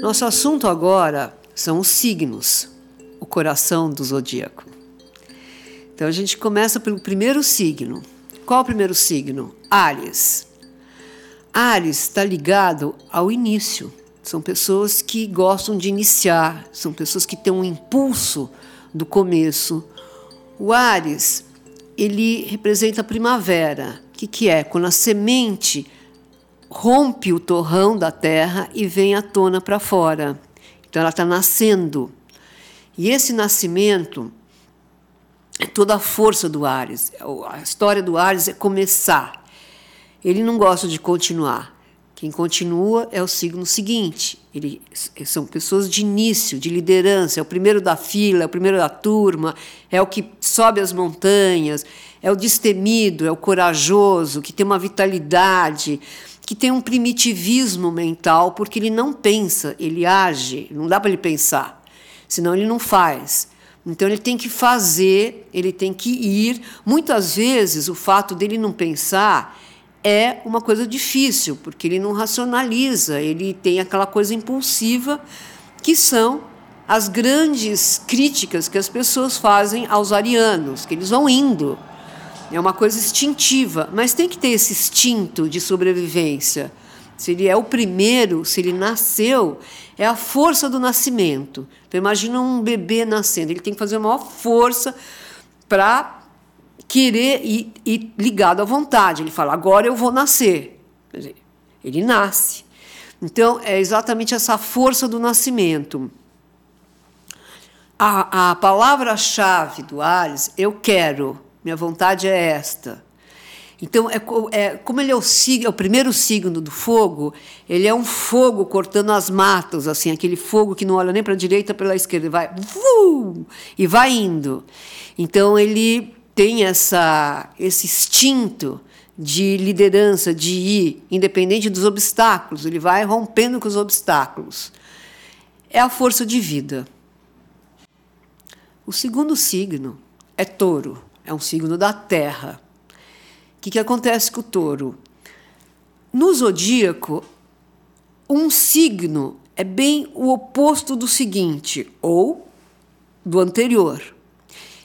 Nosso assunto agora são os signos, o coração do zodíaco. Então a gente começa pelo primeiro signo. Qual o primeiro signo? Ares. Ares está ligado ao início. São pessoas que gostam de iniciar, são pessoas que têm um impulso do começo. O Ares, ele representa a primavera. O que, que é? Quando a semente rompe o torrão da terra e vem à tona para fora. Então ela está nascendo. E esse nascimento é toda a força do Ares. A história do Ares é começar. Ele não gosta de continuar. Quem continua é o signo seguinte. Ele, são pessoas de início, de liderança, é o primeiro da fila, é o primeiro da turma, é o que sobe as montanhas, é o destemido, é o corajoso, que tem uma vitalidade, que tem um primitivismo mental, porque ele não pensa, ele age, não dá para ele pensar, senão ele não faz. Então ele tem que fazer, ele tem que ir. Muitas vezes o fato dele não pensar é uma coisa difícil, porque ele não racionaliza, ele tem aquela coisa impulsiva que são as grandes críticas que as pessoas fazem aos arianos, que eles vão indo. É uma coisa instintiva, mas tem que ter esse instinto de sobrevivência. Se ele é o primeiro, se ele nasceu, é a força do nascimento. Então imagina um bebê nascendo, ele tem que fazer a maior força para querer e, e ligado à vontade. Ele fala, agora eu vou nascer. Dizer, ele nasce. Então, é exatamente essa força do nascimento. A, a palavra-chave do Ares, eu quero, minha vontade é esta. Então, é, é, como ele é o, signo, é o primeiro signo do fogo, ele é um fogo cortando as matas, assim, aquele fogo que não olha nem para a direita, pela esquerda, vai uh, e vai indo. Então, ele tem essa, esse instinto de liderança, de ir, independente dos obstáculos, ele vai rompendo com os obstáculos. É a força de vida. O segundo signo é touro, é um signo da terra. O que, que acontece com o touro? No zodíaco, um signo é bem o oposto do seguinte, ou do anterior.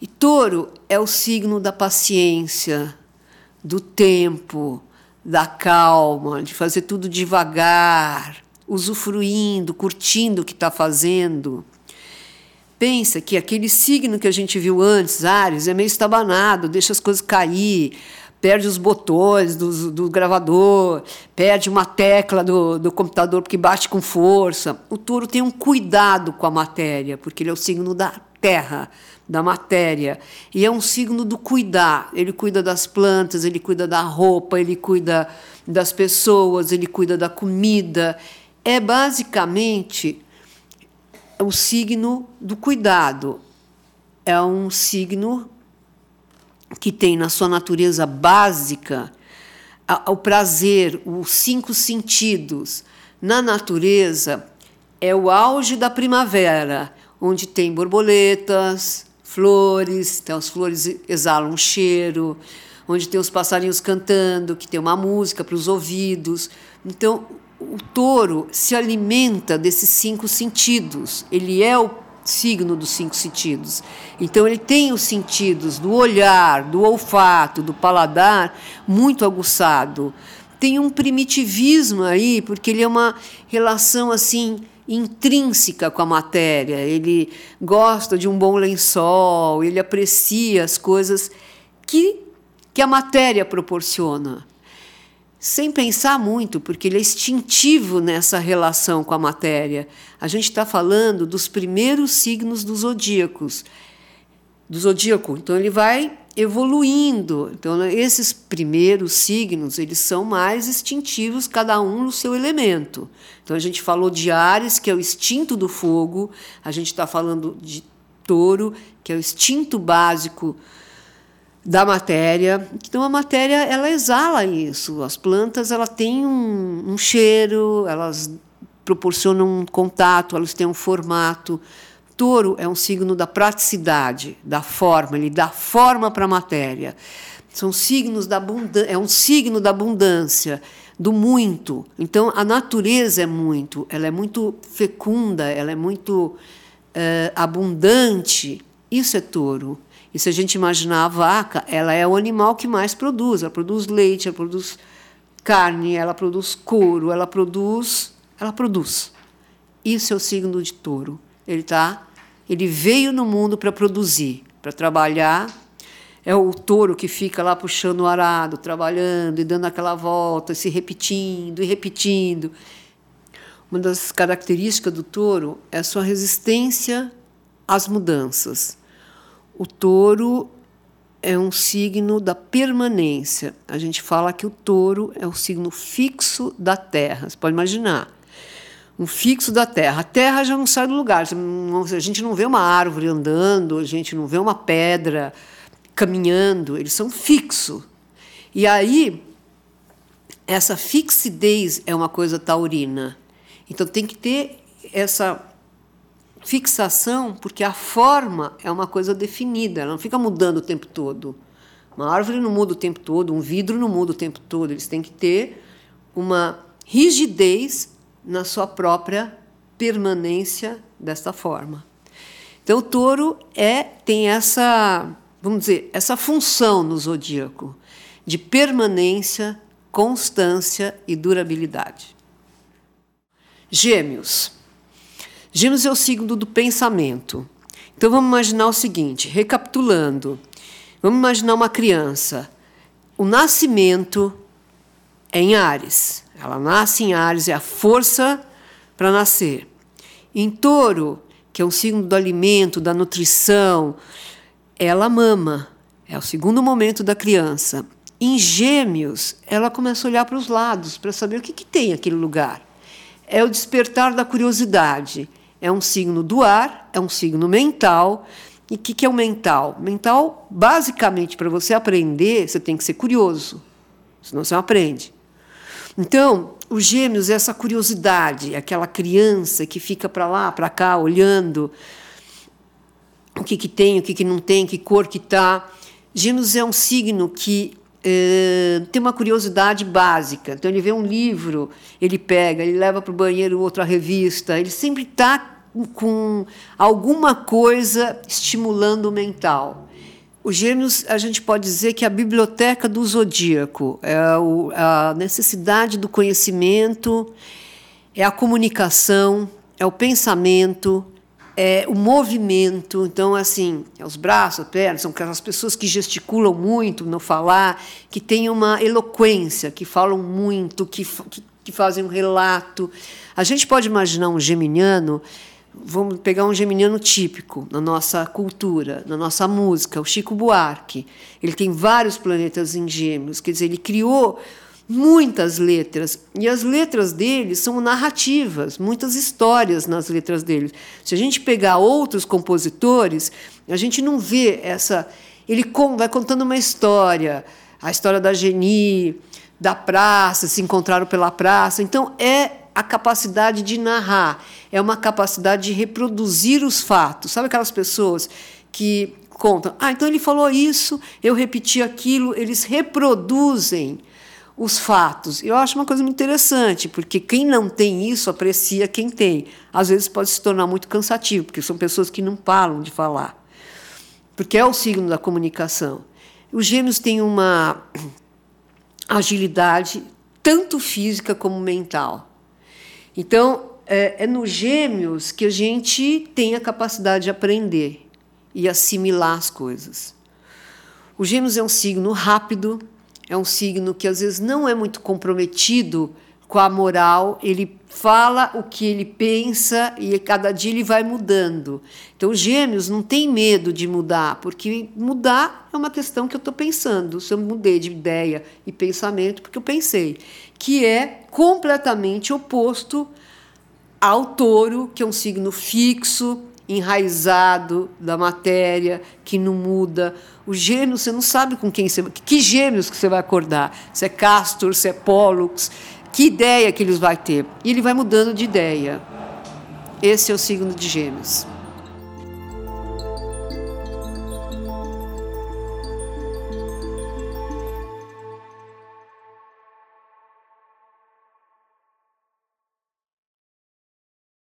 E touro é o signo da paciência, do tempo, da calma, de fazer tudo devagar, usufruindo, curtindo o que está fazendo. Pensa que aquele signo que a gente viu antes, Ares, é meio estabanado, deixa as coisas cair, perde os botões do, do gravador, perde uma tecla do, do computador porque bate com força. O touro tem um cuidado com a matéria, porque ele é o signo da terra, da matéria. E é um signo do cuidar. Ele cuida das plantas, ele cuida da roupa, ele cuida das pessoas, ele cuida da comida. É basicamente o signo do cuidado. É um signo que tem na sua natureza básica o prazer, os cinco sentidos. Na natureza, é o auge da primavera, onde tem borboletas, flores, então as flores exalam um cheiro, onde tem os passarinhos cantando, que tem uma música para os ouvidos. Então, o touro se alimenta desses cinco sentidos. Ele é o signo dos cinco sentidos. Então, ele tem os sentidos do olhar, do olfato, do paladar muito aguçado. Tem um primitivismo aí, porque ele é uma relação assim intrínseca com a matéria, ele gosta de um bom lençol, ele aprecia as coisas que, que a matéria proporciona. Sem pensar muito, porque ele é instintivo nessa relação com a matéria. A gente está falando dos primeiros signos dos zodíacos. Do zodíaco. Então, ele vai evoluindo. Então, esses primeiros signos, eles são mais instintivos, cada um no seu elemento. Então, a gente falou de Ares, que é o instinto do fogo, a gente está falando de Touro, que é o instinto básico da matéria. Então, a matéria, ela exala isso. As plantas, ela têm um, um cheiro, elas proporcionam um contato, elas têm um formato. Touro é um signo da praticidade, da forma, ele dá forma para a matéria. São signos da abundância, é um signo da abundância, do muito. Então a natureza é muito, ela é muito fecunda, ela é muito é, abundante. Isso é touro. E se a gente imaginar a vaca, ela é o animal que mais produz. Ela produz leite, ela produz carne, ela produz couro, ela produz, ela produz. Isso é o signo de touro. Ele tá, ele veio no mundo para produzir, para trabalhar. É o touro que fica lá puxando o arado, trabalhando e dando aquela volta, se repetindo e repetindo. Uma das características do touro é a sua resistência às mudanças. O touro é um signo da permanência. A gente fala que o touro é o signo fixo da Terra. Você pode imaginar. Um fixo da Terra. A Terra já não sai do lugar. A gente não vê uma árvore andando, a gente não vê uma pedra caminhando. Eles são fixos. E aí, essa fixidez é uma coisa taurina. Então tem que ter essa fixação, porque a forma é uma coisa definida, ela não fica mudando o tempo todo. Uma árvore não muda o tempo todo, um vidro não muda o tempo todo. Eles têm que ter uma rigidez na sua própria permanência desta forma. Então o touro é tem essa, vamos dizer, essa função no zodíaco de permanência, constância e durabilidade. Gêmeos. Gêmeos é o signo do pensamento. Então vamos imaginar o seguinte, recapitulando. Vamos imaginar uma criança. O nascimento é em Ares. Ela nasce em Ares, é a força para nascer. Em Touro, que é um signo do alimento, da nutrição, ela mama. É o segundo momento da criança. Em Gêmeos, ela começa a olhar para os lados para saber o que, que tem aquele lugar. É o despertar da curiosidade é um signo do ar, é um signo mental. E o que, que é o mental? Mental, basicamente, para você aprender, você tem que ser curioso, senão você não aprende. Então, os gêmeos é essa curiosidade, aquela criança que fica para lá, para cá, olhando o que, que tem, o que, que não tem, que cor que está. Gêmeos é um signo que é, tem uma curiosidade básica. Então, ele vê um livro, ele pega, ele leva para o banheiro outra revista, ele sempre está com alguma coisa estimulando o mental. Os gêmeos, a gente pode dizer que é a biblioteca do zodíaco, é a necessidade do conhecimento, é a comunicação, é o pensamento, é o movimento. Então, assim, é os braços, as pernas, são aquelas pessoas que gesticulam muito no falar, que têm uma eloquência, que falam muito, que, que, que fazem um relato. A gente pode imaginar um geminiano Vamos pegar um geminiano típico na nossa cultura, na nossa música, o Chico Buarque. Ele tem vários planetas em gêmeos, quer dizer, ele criou muitas letras. E as letras dele são narrativas, muitas histórias nas letras dele. Se a gente pegar outros compositores, a gente não vê essa. Ele vai contando uma história, a história da Geni, da praça, se encontraram pela praça. Então, é a capacidade de narrar, é uma capacidade de reproduzir os fatos. Sabe aquelas pessoas que contam, ah, então ele falou isso, eu repeti aquilo, eles reproduzem os fatos. Eu acho uma coisa muito interessante, porque quem não tem isso aprecia quem tem. Às vezes pode se tornar muito cansativo, porque são pessoas que não param de falar. Porque é o signo da comunicação. Os gêmeos têm uma agilidade tanto física como mental. Então, é, é nos gêmeos que a gente tem a capacidade de aprender e assimilar as coisas. O gêmeos é um signo rápido, é um signo que às vezes não é muito comprometido com a moral, ele fala o que ele pensa e cada dia ele vai mudando. Então, os gêmeos não tem medo de mudar, porque mudar é uma questão que eu estou pensando. Se eu mudei de ideia e pensamento, porque eu pensei, que é completamente oposto ao touro, que é um signo fixo, enraizado da matéria, que não muda. O gêmeo, você não sabe com quem você. Que gêmeos que você vai acordar? Se é Castor, se é Pollux, que ideia que eles vai ter. E ele vai mudando de ideia. Esse é o signo de Gêmeos.